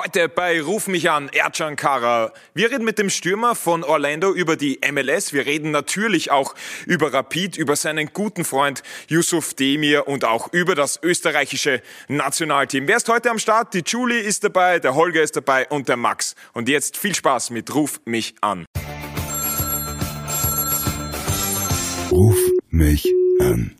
Heute bei Ruf mich an, Ercan Kara. Wir reden mit dem Stürmer von Orlando über die MLS. Wir reden natürlich auch über Rapid, über seinen guten Freund Yusuf Demir und auch über das österreichische Nationalteam. Wer ist heute am Start? Die Julie ist dabei, der Holger ist dabei und der Max. Und jetzt viel Spaß mit Ruf mich an. Ruf mich an.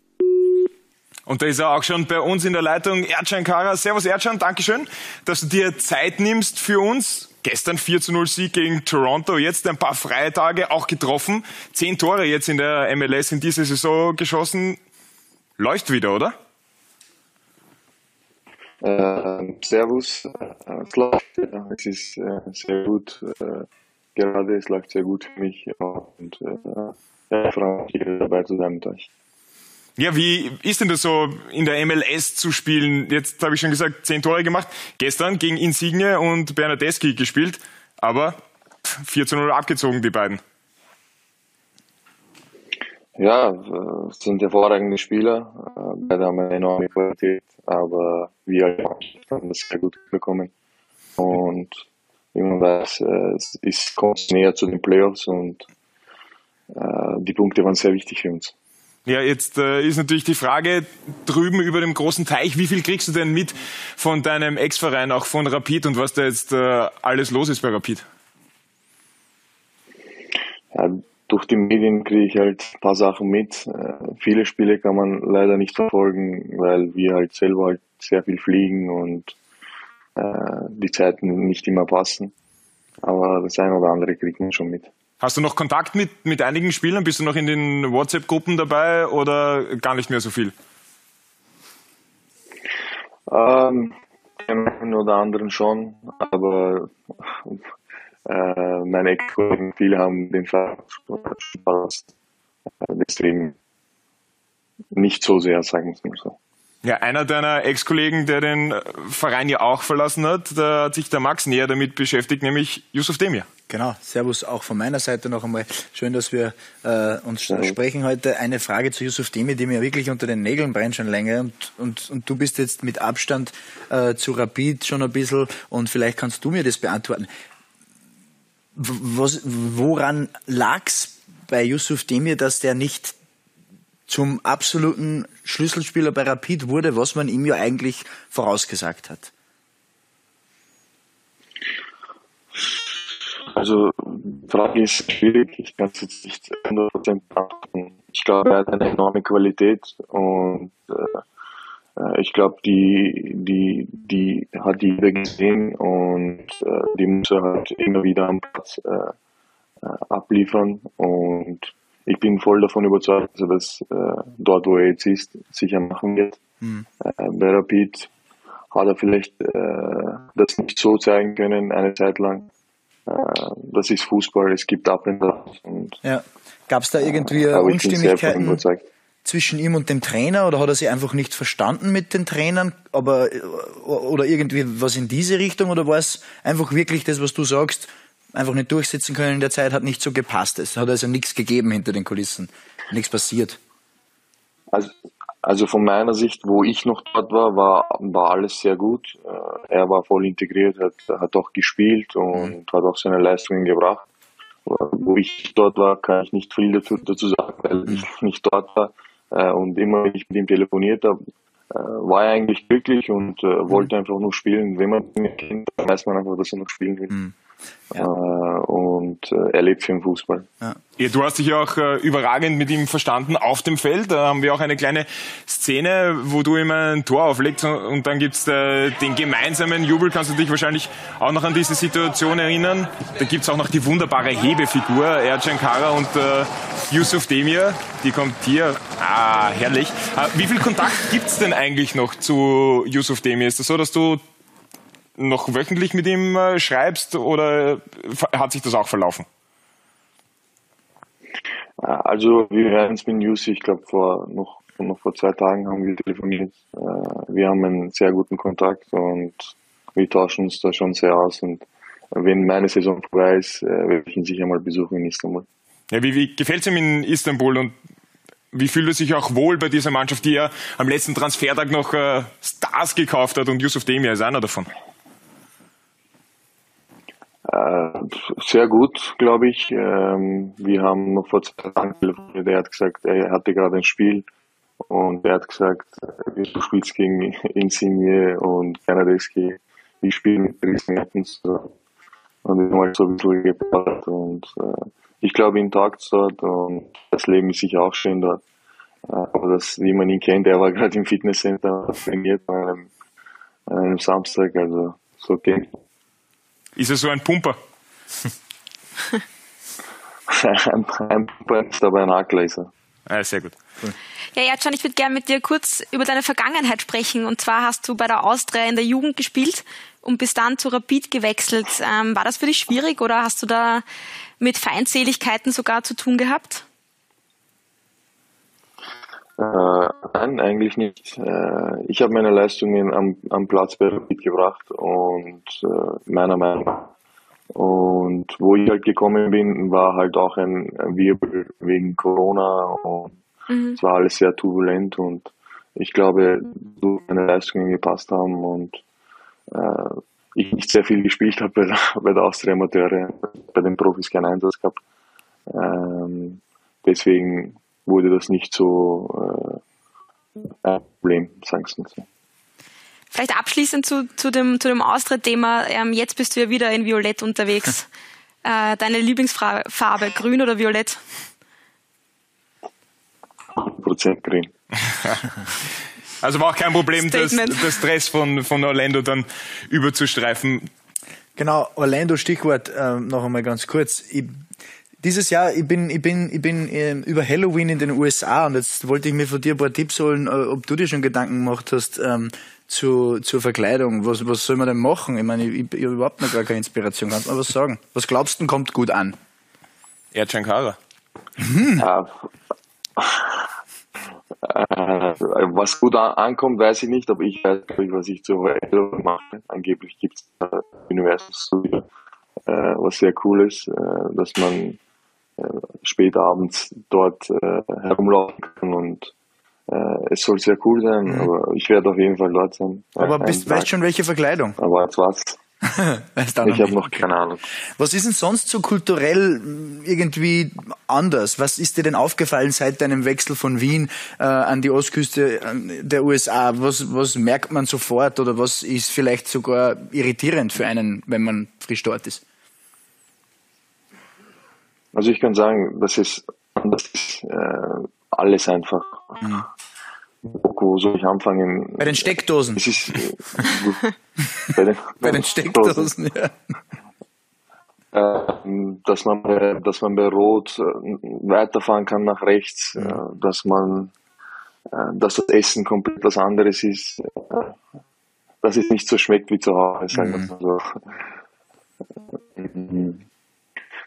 Und da ist er auch schon bei uns in der Leitung, Erdschein Kara. Servus Erdschein, Dankeschön, dass du dir Zeit nimmst für uns. Gestern 4 zu 0 Sieg gegen Toronto, jetzt ein paar freie Tage auch getroffen. Zehn Tore jetzt in der MLS in dieser Saison geschossen. Läuft wieder, oder? Äh, servus, es läuft, es ist äh, sehr gut, äh, gerade es läuft sehr gut für mich und äh, ich freue mich, hier dabei zu sein mit euch. Ja, wie ist denn das so, in der MLS zu spielen? Jetzt habe ich schon gesagt, zehn Tore gemacht. Gestern gegen Insigne und Bernadeschi gespielt, aber 4 zu 0 abgezogen, die beiden. Ja, es sind hervorragende Spieler. Äh, beide haben eine enorme Qualität, aber wir haben das sehr gut bekommen. Und wie man weiß, äh, es kommt näher zu den Playoffs und äh, die Punkte waren sehr wichtig für uns. Ja, jetzt äh, ist natürlich die Frage drüben über dem großen Teich, wie viel kriegst du denn mit von deinem Ex-Verein, auch von Rapid und was da jetzt äh, alles los ist bei Rapid? Ja, durch die Medien kriege ich halt ein paar Sachen mit. Äh, viele Spiele kann man leider nicht verfolgen, weil wir halt selber halt sehr viel fliegen und äh, die Zeiten nicht immer passen. Aber das eine oder andere kriegt man schon mit. Hast du noch Kontakt mit, mit einigen Spielern? Bist du noch in den WhatsApp-Gruppen dabei oder gar nicht mehr so viel? Ähm, einen oder anderen schon, aber äh, meine Ex-Kollegen, viele haben den verpasst. Deswegen nicht so sehr, sagen wir es mal so. Ja, einer deiner Ex-Kollegen, der den Verein ja auch verlassen hat, da hat sich der Max näher damit beschäftigt, nämlich Yusuf Demir. Genau, Servus auch von meiner Seite noch einmal. Schön, dass wir äh, uns ja. sprechen heute. Eine Frage zu Yusuf Demir, die mir wirklich unter den Nägeln brennt schon länger. Und, und, und du bist jetzt mit Abstand äh, zu Rapid schon ein bisschen und vielleicht kannst du mir das beantworten. Was, woran lag's bei Yusuf Demir, dass der nicht zum absoluten Schlüsselspieler bei Rapid wurde, was man ihm ja eigentlich vorausgesagt hat? Also, die Frage ist schwierig. Ich kann es jetzt nicht 100% beantworten. Ich glaube, er hat eine enorme Qualität und äh, ich glaube, die, die, die hat jeder gesehen und äh, die muss er halt immer wieder am Platz äh, äh abliefern und ich bin voll davon überzeugt, dass er das äh, dort, wo er jetzt ist, sicher machen wird. Mhm. Äh, bei Rapid hat er vielleicht äh, das nicht so zeigen können eine Zeit lang. Äh, das ist Fußball, es gibt Up and Downs. Ja. Gab es da irgendwie äh, Unstimmigkeiten zwischen ihm und dem Trainer oder hat er sich einfach nicht verstanden mit den Trainern? Aber, äh, oder irgendwie was in diese Richtung oder war es einfach wirklich das, was du sagst? Einfach nicht durchsetzen können in der Zeit, hat nicht so gepasst. Es hat also nichts gegeben hinter den Kulissen, nichts passiert. Also, also von meiner Sicht, wo ich noch dort war, war, war alles sehr gut. Äh, er war voll integriert, hat, hat auch gespielt und mhm. hat auch seine Leistungen gebracht. Wo ich dort war, kann ich nicht viel dazu, dazu sagen, weil mhm. ich nicht dort war. Äh, und immer, wenn ich mit ihm telefoniert habe, äh, war er eigentlich glücklich und wollte mhm. einfach nur spielen. Wenn man ihn kennt, dann weiß man einfach, dass er noch spielen will. Mhm. Ja. Äh, und äh, er lebt für den Fußball. Ja. Ja, du hast dich ja auch äh, überragend mit ihm verstanden auf dem Feld. Da haben wir auch eine kleine Szene, wo du ihm ein Tor auflegst und, und dann gibt's äh, den gemeinsamen Jubel. Kannst du dich wahrscheinlich auch noch an diese Situation erinnern? Da gibt's auch noch die wunderbare Hebefigur, Ercan Kara und äh, Yusuf Demir. Die kommt hier. Ah, herrlich. Äh, wie viel Kontakt gibt's denn eigentlich noch zu Yusuf Demir? Ist das so, dass du noch wöchentlich mit ihm äh, schreibst oder hat sich das auch verlaufen? Also wir hören es mit News, ich glaube vor noch, noch vor zwei Tagen haben wir telefoniert. Äh, wir haben einen sehr guten Kontakt und wir tauschen uns da schon sehr aus und wenn meine Saison vorbei ist, äh, werde ich ihn sicher mal besuchen in Istanbul. Ja, wie, wie gefällt es ihm in Istanbul und wie fühlt er sich auch wohl bei dieser Mannschaft, die ja am letzten Transfertag noch äh, Stars gekauft hat und Yusuf Demir ist einer davon? Äh, sehr gut, glaube ich. Ähm, wir haben vor zwei Tagen telefoniert. Er hat gesagt, er hatte gerade ein Spiel und er hat gesagt, du spielst gegen Insigne und Bernadeschi. Ich spiele mit Dries Mertens. Und ich habe halt so ein bisschen geplaudert und äh, ich glaube, ihn tagt dort und das Leben ist sicher auch schön dort. Äh, aber das, wie man ihn kennt, er war gerade im Fitnesscenter trainiert an einem, an einem Samstag, also so geht. Ist er so ein Pumper? ein, ein Pumper ist aber ein Hackläser. Ah, sehr gut. Cool. Ja, Jan, ich würde gerne mit dir kurz über deine Vergangenheit sprechen. Und zwar hast du bei der Austria in der Jugend gespielt und bist dann zu Rapid gewechselt. Ähm, war das für dich schwierig oder hast du da mit Feindseligkeiten sogar zu tun gehabt? Äh, nein, eigentlich nicht. Äh, ich habe meine Leistungen am, am Platz bei Rapid gebracht und äh, meiner Meinung nach. Und wo ich halt gekommen bin, war halt auch ein, ein Wirbel wegen Corona und mhm. es war alles sehr turbulent und ich glaube, so meine Leistungen gepasst haben und äh, ich nicht sehr viel gespielt habe bei der, bei der Austria Amateure, bei den Profis keinen Einsatz gehabt. Ähm, deswegen wurde das nicht so äh, ein Problem, sagen Sie mal so. Vielleicht abschließend zu, zu dem, zu dem Austria-Thema. Ähm, jetzt bist du ja wieder in Violett unterwegs. äh, deine Lieblingsfarbe, grün oder violett? 100% grün. Also war auch kein Problem, das, das Dress von, von Orlando dann überzustreifen. Genau, Orlando Stichwort äh, noch einmal ganz kurz. Ich, dieses Jahr, ich bin, ich bin, ich bin äh, über Halloween in den USA und jetzt wollte ich mir von dir ein paar Tipps holen, äh, ob du dir schon Gedanken gemacht hast ähm, zu, zur Verkleidung. Was, was soll man denn machen? Ich meine, ich, ich habe überhaupt noch gar keine Inspiration. Kannst du mal was sagen? Was glaubst du, kommt gut an? Erdschenkara. Hm. Ja, äh, was gut ankommt, weiß ich nicht, aber ich weiß nicht, was ich zu Halloween mache. Angeblich gibt es äh, Universal Studio, äh, was sehr cool ist, dass man äh, spät abends dort äh, herumlaufen kann und äh, es soll sehr cool sein, mhm. aber ich werde auf jeden Fall dort sein. Aber bist, weißt schon welche Verkleidung? Aber jetzt war's ich habe noch keine Ahnung. Was ist denn sonst so kulturell irgendwie anders? Was ist dir denn aufgefallen seit deinem Wechsel von Wien äh, an die Ostküste der USA? Was, was merkt man sofort oder was ist vielleicht sogar irritierend für einen, wenn man frisch dort ist? Also ich kann sagen, das ist, das ist äh, alles einfach. Mhm. Wo soll ich anfangen? Bei den Steckdosen. Es ist, äh, bei, den, bei den Steckdosen, ja. Äh, dass man bei, dass man bei Rot äh, weiterfahren kann nach rechts, äh, dass man, dass das Essen komplett was anderes ist, dass es nicht so schmeckt wie zu Hause, sagen wir mhm. so.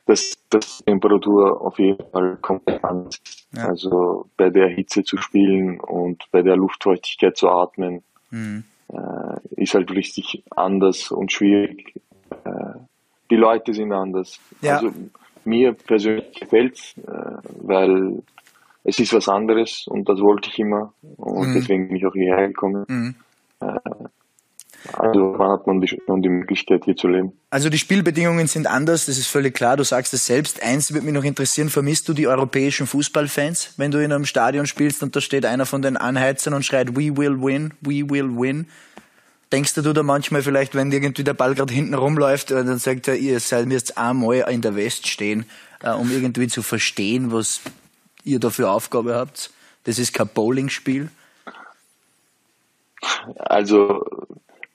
Dass, die Temperatur auf jeden Fall komplett anders ist. Ja. Also bei der Hitze zu spielen und bei der Luftfeuchtigkeit zu atmen, mhm. äh, ist halt richtig anders und schwierig. Äh, die Leute sind anders. Ja. Also mir persönlich gefällt äh, weil es ist was anderes und das wollte ich immer und mhm. deswegen bin ich auch hierher gekommen. Mhm. Also wann hat man die, die Möglichkeit, hier zu leben? Also die Spielbedingungen sind anders, das ist völlig klar. Du sagst es selbst. Eins würde mich noch interessieren, vermisst du die europäischen Fußballfans, wenn du in einem Stadion spielst und da steht einer von den Anheizern und schreit We will win, we will win. Denkst du da manchmal vielleicht, wenn irgendwie der Ball gerade hinten rumläuft, äh, dann sagt er, ihr seid mir jetzt einmal in der West stehen, äh, um irgendwie zu verstehen, was ihr da für Aufgabe habt? Das ist kein Bowling-Spiel. Also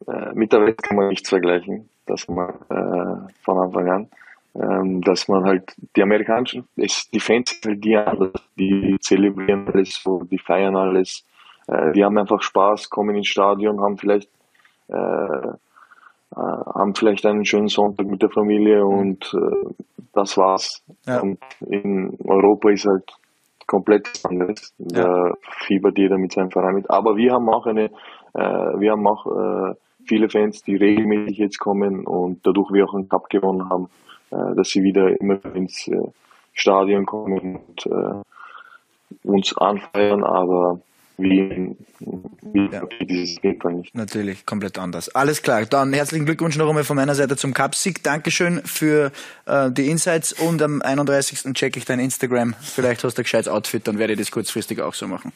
äh, mit der Welt kann man nichts vergleichen, dass man äh, von Anfang an, ähm, dass man halt die amerikanischen, ist, die Fans halt die anders, die zelebrieren alles so, die feiern alles, äh, die haben einfach Spaß, kommen ins Stadion, haben vielleicht äh, äh, haben vielleicht einen schönen Sonntag mit der Familie und äh, das war's. Ja. Und in Europa ist halt komplett anders. Ja. Da fiebert jeder mit seinem Verein mit. Aber wir haben auch eine, äh, wir haben auch äh, viele Fans, die regelmäßig jetzt kommen und dadurch wir auch einen Cup gewonnen haben, äh, dass sie wieder immer ins äh, Stadion kommen und äh, uns anfeiern. Aber wie, wie ja. dieses Paper nicht. Natürlich, komplett anders. Alles klar. Dann herzlichen Glückwunsch noch einmal von meiner Seite zum Cup-Sieg. Dankeschön für äh, die Insights und am 31. checke ich dein Instagram. Vielleicht hast du ein gescheites Outfit, dann werde ich das kurzfristig auch so machen.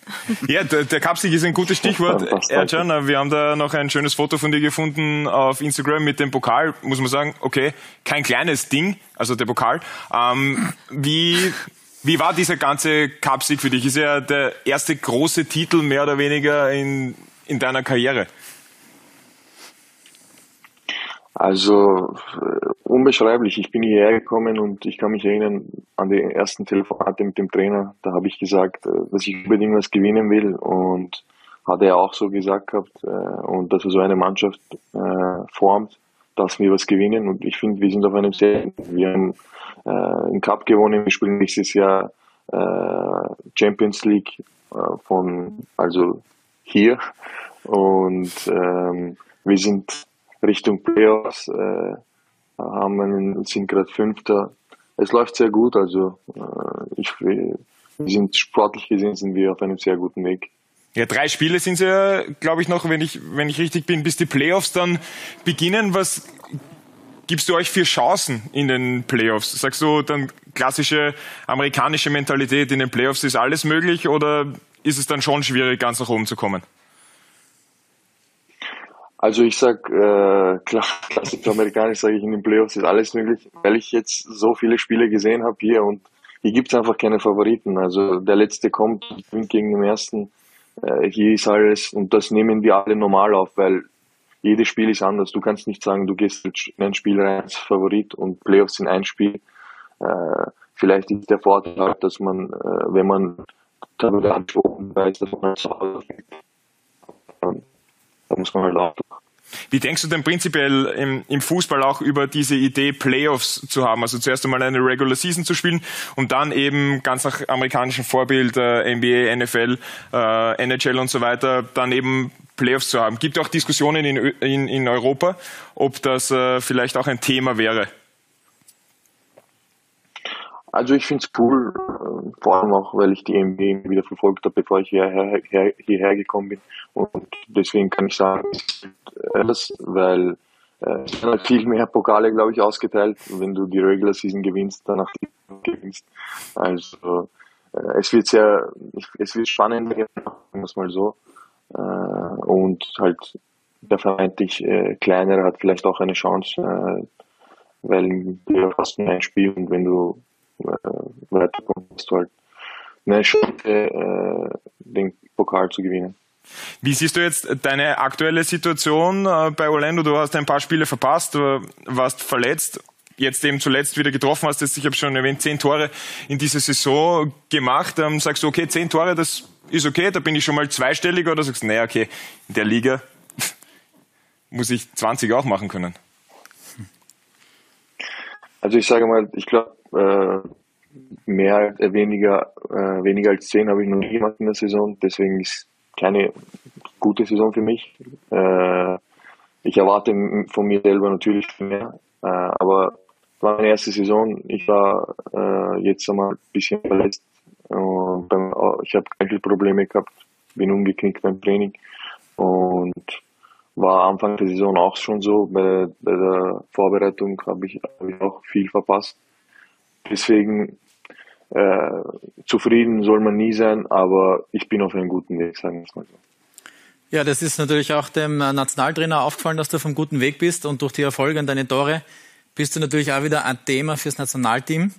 Ja, der, der Cup-Sieg ist ein gutes Stichwort. Ercan, wir haben da noch ein schönes Foto von dir gefunden auf Instagram mit dem Pokal. Muss man sagen, okay, kein kleines Ding, also der Pokal. Ähm, wie wie war dieser ganze Cupsieg für dich? Ist ja der erste große Titel mehr oder weniger in, in deiner Karriere. Also äh, unbeschreiblich. Ich bin hierher gekommen und ich kann mich erinnern an die ersten Telefonate mit dem Trainer. Da habe ich gesagt, äh, dass ich unbedingt was gewinnen will und hat er auch so gesagt gehabt äh, und dass er so eine Mannschaft formt, dass wir was gewinnen und ich finde, wir sind auf einem sehr, wir haben äh, einen Cup gewonnen. Wir spielen nächstes Jahr äh, Champions League äh, von, also hier. Und ähm, wir sind Richtung Playoffs, äh, haben einen, sind gerade Fünfter. Es läuft sehr gut, also äh, ich, wir sind sportlich gesehen sind wir auf einem sehr guten Weg. Ja, drei Spiele sind es ja, glaube ich, noch, wenn ich, wenn ich richtig bin, bis die Playoffs dann beginnen. Was gibst du euch für Chancen in den Playoffs? Sagst du dann klassische amerikanische Mentalität in den Playoffs ist alles möglich oder ist es dann schon schwierig, ganz nach oben zu kommen? Also ich sag äh, klar, klassisch amerikanisch sage ich in den Playoffs ist alles möglich, weil ich jetzt so viele Spiele gesehen habe hier und hier gibt es einfach keine Favoriten. Also der letzte kommt gegen den ersten. Äh, hier ist alles und das nehmen wir alle normal auf, weil jedes Spiel ist anders. Du kannst nicht sagen, du gehst in ein Spiel rein als Favorit und Playoffs sind ein Spiel. Äh, vielleicht ist der Vorteil, dass man, äh, wenn man darüber angesprochen weiß, dass man zu Hause da muss man halt auch wie denkst du denn prinzipiell im, im, Fußball auch über diese Idee, Playoffs zu haben? Also zuerst einmal eine Regular Season zu spielen und dann eben ganz nach amerikanischem Vorbild äh, NBA, NFL, äh, NHL und so weiter, dann eben Playoffs zu haben. Gibt auch Diskussionen in, in, in Europa, ob das äh, vielleicht auch ein Thema wäre? Also ich finde es cool, vor allem auch, weil ich die NBA wieder verfolgt habe, bevor ich hierher, her, hierher gekommen bin. Und deswegen kann ich sagen, das, weil äh, es werden halt viel mehr Pokale, glaube ich, ausgeteilt, wenn du die Regular Season gewinnst, danach die gewinnst. Also äh, es wird sehr, es wird spannend, muss mal so. Äh, und halt der vermeintlich äh, kleinere hat vielleicht auch eine Chance, äh, weil du fast nur ein Spiel und wenn du äh, weiterkommst, hast du halt eine Chance, äh, den Pokal zu gewinnen. Wie siehst du jetzt deine aktuelle Situation äh, bei Orlando? Du hast ein paar Spiele verpasst, du warst verletzt, jetzt eben zuletzt wieder getroffen hast. Jetzt, ich habe schon erwähnt, zehn Tore in dieser Saison gemacht. Ähm, sagst du, okay, zehn Tore, das ist okay, da bin ich schon mal zweistellig oder sagst du, naja, okay, in der Liga muss ich 20 auch machen können? Also ich sage mal, ich glaube, äh, mehr, äh, weniger, äh, weniger als 10 habe ich noch nie gemacht in der Saison, deswegen ist keine gute Saison für mich. Äh, ich erwarte von mir selber natürlich mehr, äh, aber war meine erste Saison. Ich war äh, jetzt einmal ein bisschen verletzt und beim, ich habe keine Probleme gehabt, bin umgeknickt beim Training und war Anfang der Saison auch schon so. Bei, bei der Vorbereitung habe ich, hab ich auch viel verpasst. Deswegen äh, zufrieden soll man nie sein, aber ich bin auf einem guten Weg, sagen wir es mal so. Ja, das ist natürlich auch dem Nationaltrainer aufgefallen, dass du auf einem guten Weg bist und durch die Erfolge und deine Tore bist du natürlich auch wieder ein Thema fürs Nationalteam.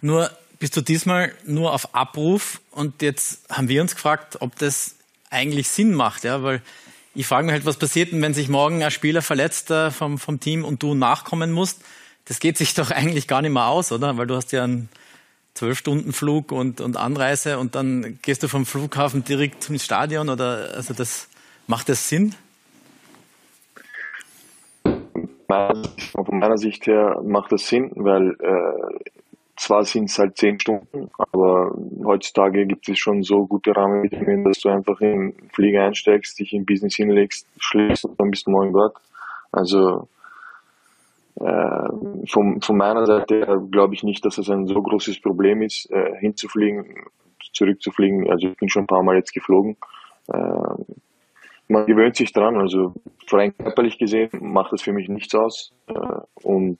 Nur bist du diesmal nur auf Abruf und jetzt haben wir uns gefragt, ob das eigentlich Sinn macht, ja, weil ich frage mich halt, was passiert denn, wenn sich morgen ein Spieler verletzt äh, vom, vom Team und du nachkommen musst? Das geht sich doch eigentlich gar nicht mehr aus, oder? Weil du hast ja einen zwölf Stunden Flug und, und Anreise und dann gehst du vom Flughafen direkt zum Stadion oder also das macht das Sinn? Von meiner Sicht her macht das Sinn, weil äh, zwar sind es halt zehn Stunden, aber heutzutage gibt es schon so gute Rahmenbedingungen, dass du einfach in den Flieger einsteigst, dich in Business hinlegst, schläfst und dann bist du morgen dort. Also äh, von, von meiner Seite glaube ich nicht, dass es ein so großes Problem ist, äh, hinzufliegen, zurückzufliegen. Also ich bin schon ein paar Mal jetzt geflogen äh, man gewöhnt sich dran. Also rein körperlich gesehen macht das für mich nichts aus. Äh, und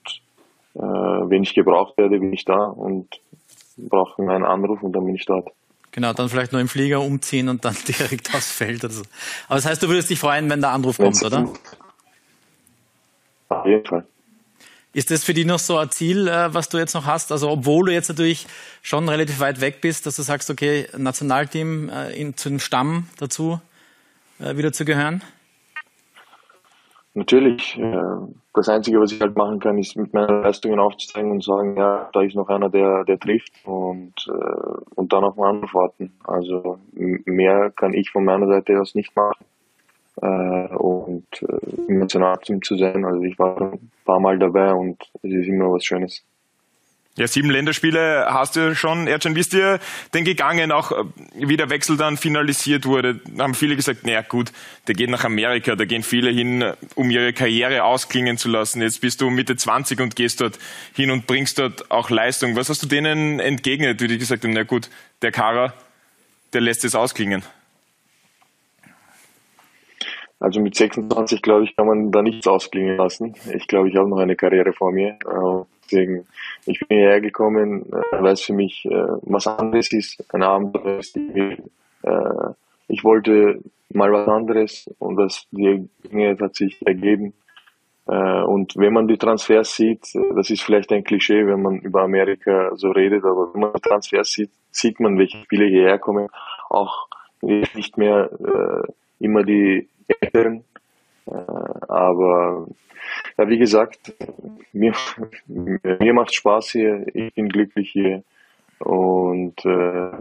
äh, wenn ich gebraucht werde, bin ich da und brauche einen Anruf und dann bin ich dort. Genau, dann vielleicht nur im Flieger umziehen und dann direkt aufs Feld oder so. Aber das heißt, du würdest dich freuen, wenn der Anruf kommt, oder? Auf jeden Fall. Ist das für dich noch so ein Ziel, äh, was du jetzt noch hast? Also obwohl du jetzt natürlich schon relativ weit weg bist, dass du sagst, okay, Nationalteam äh, in, zu dem Stamm dazu äh, wieder zu gehören? Natürlich. Das Einzige, was ich halt machen kann, ist mit meinen Leistungen aufzuzeigen und sagen, ja, da ist noch einer, der, der trifft und, und dann auf einen antworten. Also mehr kann ich von meiner Seite aus nicht machen äh, und äh, im Nationalteam zu sein. Also ich war ein paar Mal dabei und es ist immer was Schönes. Ja, sieben Länderspiele hast du schon. Ercan, wie ist dir denn gegangen, auch äh, wie der Wechsel dann finalisiert wurde? Haben viele gesagt, naja gut, der geht nach Amerika, da gehen viele hin, um ihre Karriere ausklingen zu lassen. Jetzt bist du Mitte 20 und gehst dort hin und bringst dort auch Leistung. Was hast du denen entgegnet, wie die gesagt haben, na gut, der Kara, der lässt es ausklingen? Also mit 26, glaube ich, kann man da nichts ausklingen lassen. Ich glaube, ich habe noch eine Karriere vor mir. Äh, deswegen, ich bin hierher gekommen, äh, weil es für mich äh, was anderes ist, ein Abenteuer ist. Ich wollte mal was anderes und das die Dinge hat sich ergeben. Und wenn man die Transfers sieht, das ist vielleicht ein Klischee, wenn man über Amerika so redet, aber wenn man Transfers sieht, sieht man, welche Spiele hierher kommen. Auch nicht mehr immer die Eltern. Äh, aber ja, wie gesagt, mir, mir macht Spaß hier, ich bin glücklich hier und äh,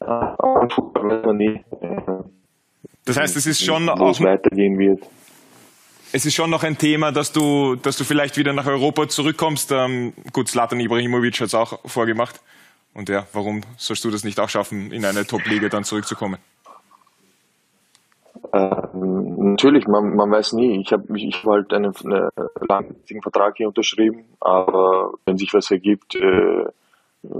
weiß man nie. Äh, das heißt, es ist schon auch weitergehen wird. Es ist schon noch ein Thema, dass du, dass du vielleicht wieder nach Europa zurückkommst. Ähm, gut, Slatan Ibrahimovic hat es auch vorgemacht. Und ja, warum sollst du das nicht auch schaffen, in eine Top-Liga dann zurückzukommen? Ähm, natürlich, man, man weiß nie. Ich habe ich hab halt einen, einen langfristigen Vertrag hier unterschrieben, aber wenn sich was ergibt, äh,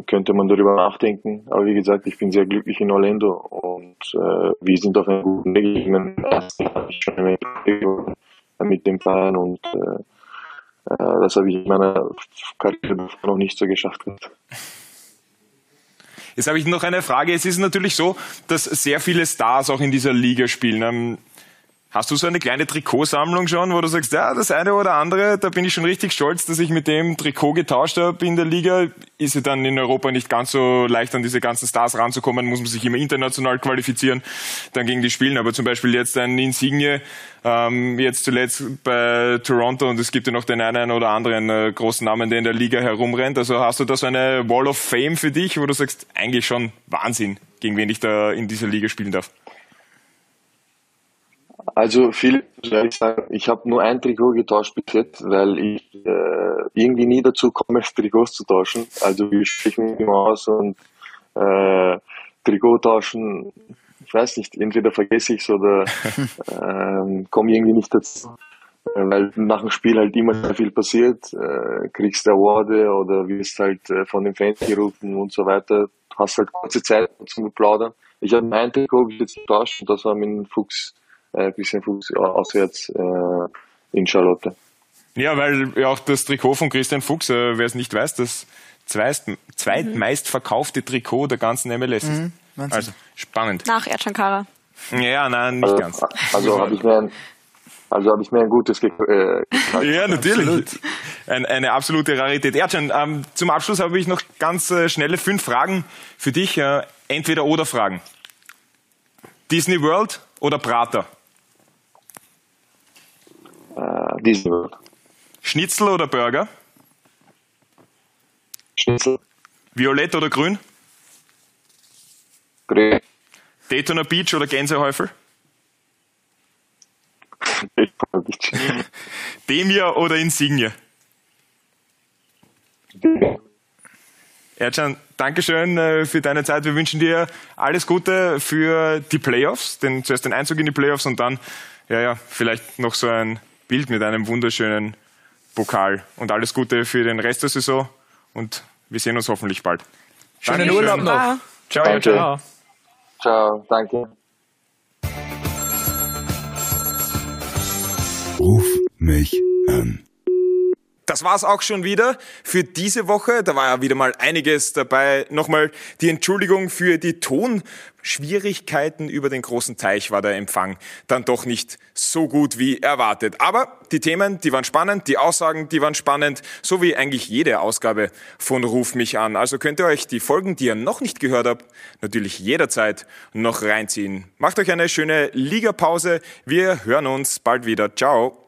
könnte man darüber nachdenken. Aber wie gesagt, ich bin sehr glücklich in Orlando und äh, wir sind auf einem guten Weg. Ich meine, ich schon mit dem Verein und äh, äh, das habe ich in meiner Karriere noch nicht so geschafft. Jetzt habe ich noch eine Frage. Es ist natürlich so, dass sehr viele Stars auch in dieser Liga spielen. Hast du so eine kleine Trikotsammlung schon, wo du sagst, ja, das eine oder andere, da bin ich schon richtig stolz, dass ich mit dem Trikot getauscht habe in der Liga. Ist ja dann in Europa nicht ganz so leicht, an diese ganzen Stars ranzukommen, muss man sich immer international qualifizieren, dann gegen die spielen. Aber zum Beispiel jetzt ein Insigne, ähm, jetzt zuletzt bei Toronto und es gibt ja noch den einen oder anderen äh, großen Namen, der in der Liga herumrennt. Also hast du da so eine Wall of Fame für dich, wo du sagst, eigentlich schon Wahnsinn, gegen wen ich da in dieser Liga spielen darf? Also viel, soll ich sagen, ich habe nur ein Trikot getauscht bis jetzt, weil ich äh, irgendwie nie dazu komme, Trikots zu tauschen. Also wir sprechen immer aus und äh, Trikot tauschen, ich weiß nicht, entweder vergesse ich es oder äh, komme irgendwie nicht dazu. Weil nach dem Spiel halt immer sehr viel passiert, äh, kriegst Award oder wirst halt äh, von den Fans gerufen und so weiter. Hast halt kurze Zeit zum Plaudern. Ich habe ein Trikot jetzt getauscht und das war mit dem Fuchs äh, bisschen Fuchs auswärts äh, in Charlotte. Ja, weil ja auch das Trikot von Christian Fuchs, äh, wer es nicht weiß, das zweist, zweitmeist verkaufte Trikot der ganzen MLS ist. Mhm, also spannend. Nach Ercan Ja, nein, nicht also, ganz. Also habe ich mir ein, also habe ich mir ein gutes ge äh, Ja, natürlich. Ein, eine absolute Rarität. Ercan, ähm, zum Abschluss habe ich noch ganz äh, schnelle fünf Fragen für dich. Äh, entweder oder Fragen. Disney World oder Prater? Disney World. Schnitzel oder Burger? Schnitzel. Violett oder grün? Grün. Daytona Beach oder Gänsehäufel? Daytona Beach. Demir oder Insigne? Demir. Ercan, Dankeschön äh, für deine Zeit. Wir wünschen dir alles Gute für die Playoffs, den, zuerst den Einzug in die Playoffs und dann, ja, ja, vielleicht noch so ein Bild mit einem wunderschönen Pokal. Und alles Gute für den Rest der Saison und wir sehen uns hoffentlich bald. Schönen Dankeschön. Urlaub noch. Ciao, danke. ciao. Ciao, danke. Ruf mich an. Das war's auch schon wieder für diese Woche. Da war ja wieder mal einiges dabei. Nochmal die Entschuldigung für die Tonschwierigkeiten über den großen Teich war der Empfang dann doch nicht so gut wie erwartet. Aber die Themen, die waren spannend, die Aussagen, die waren spannend, so wie eigentlich jede Ausgabe von Ruf mich an. Also könnt ihr euch die Folgen, die ihr noch nicht gehört habt, natürlich jederzeit noch reinziehen. Macht euch eine schöne Ligapause. Wir hören uns bald wieder. Ciao.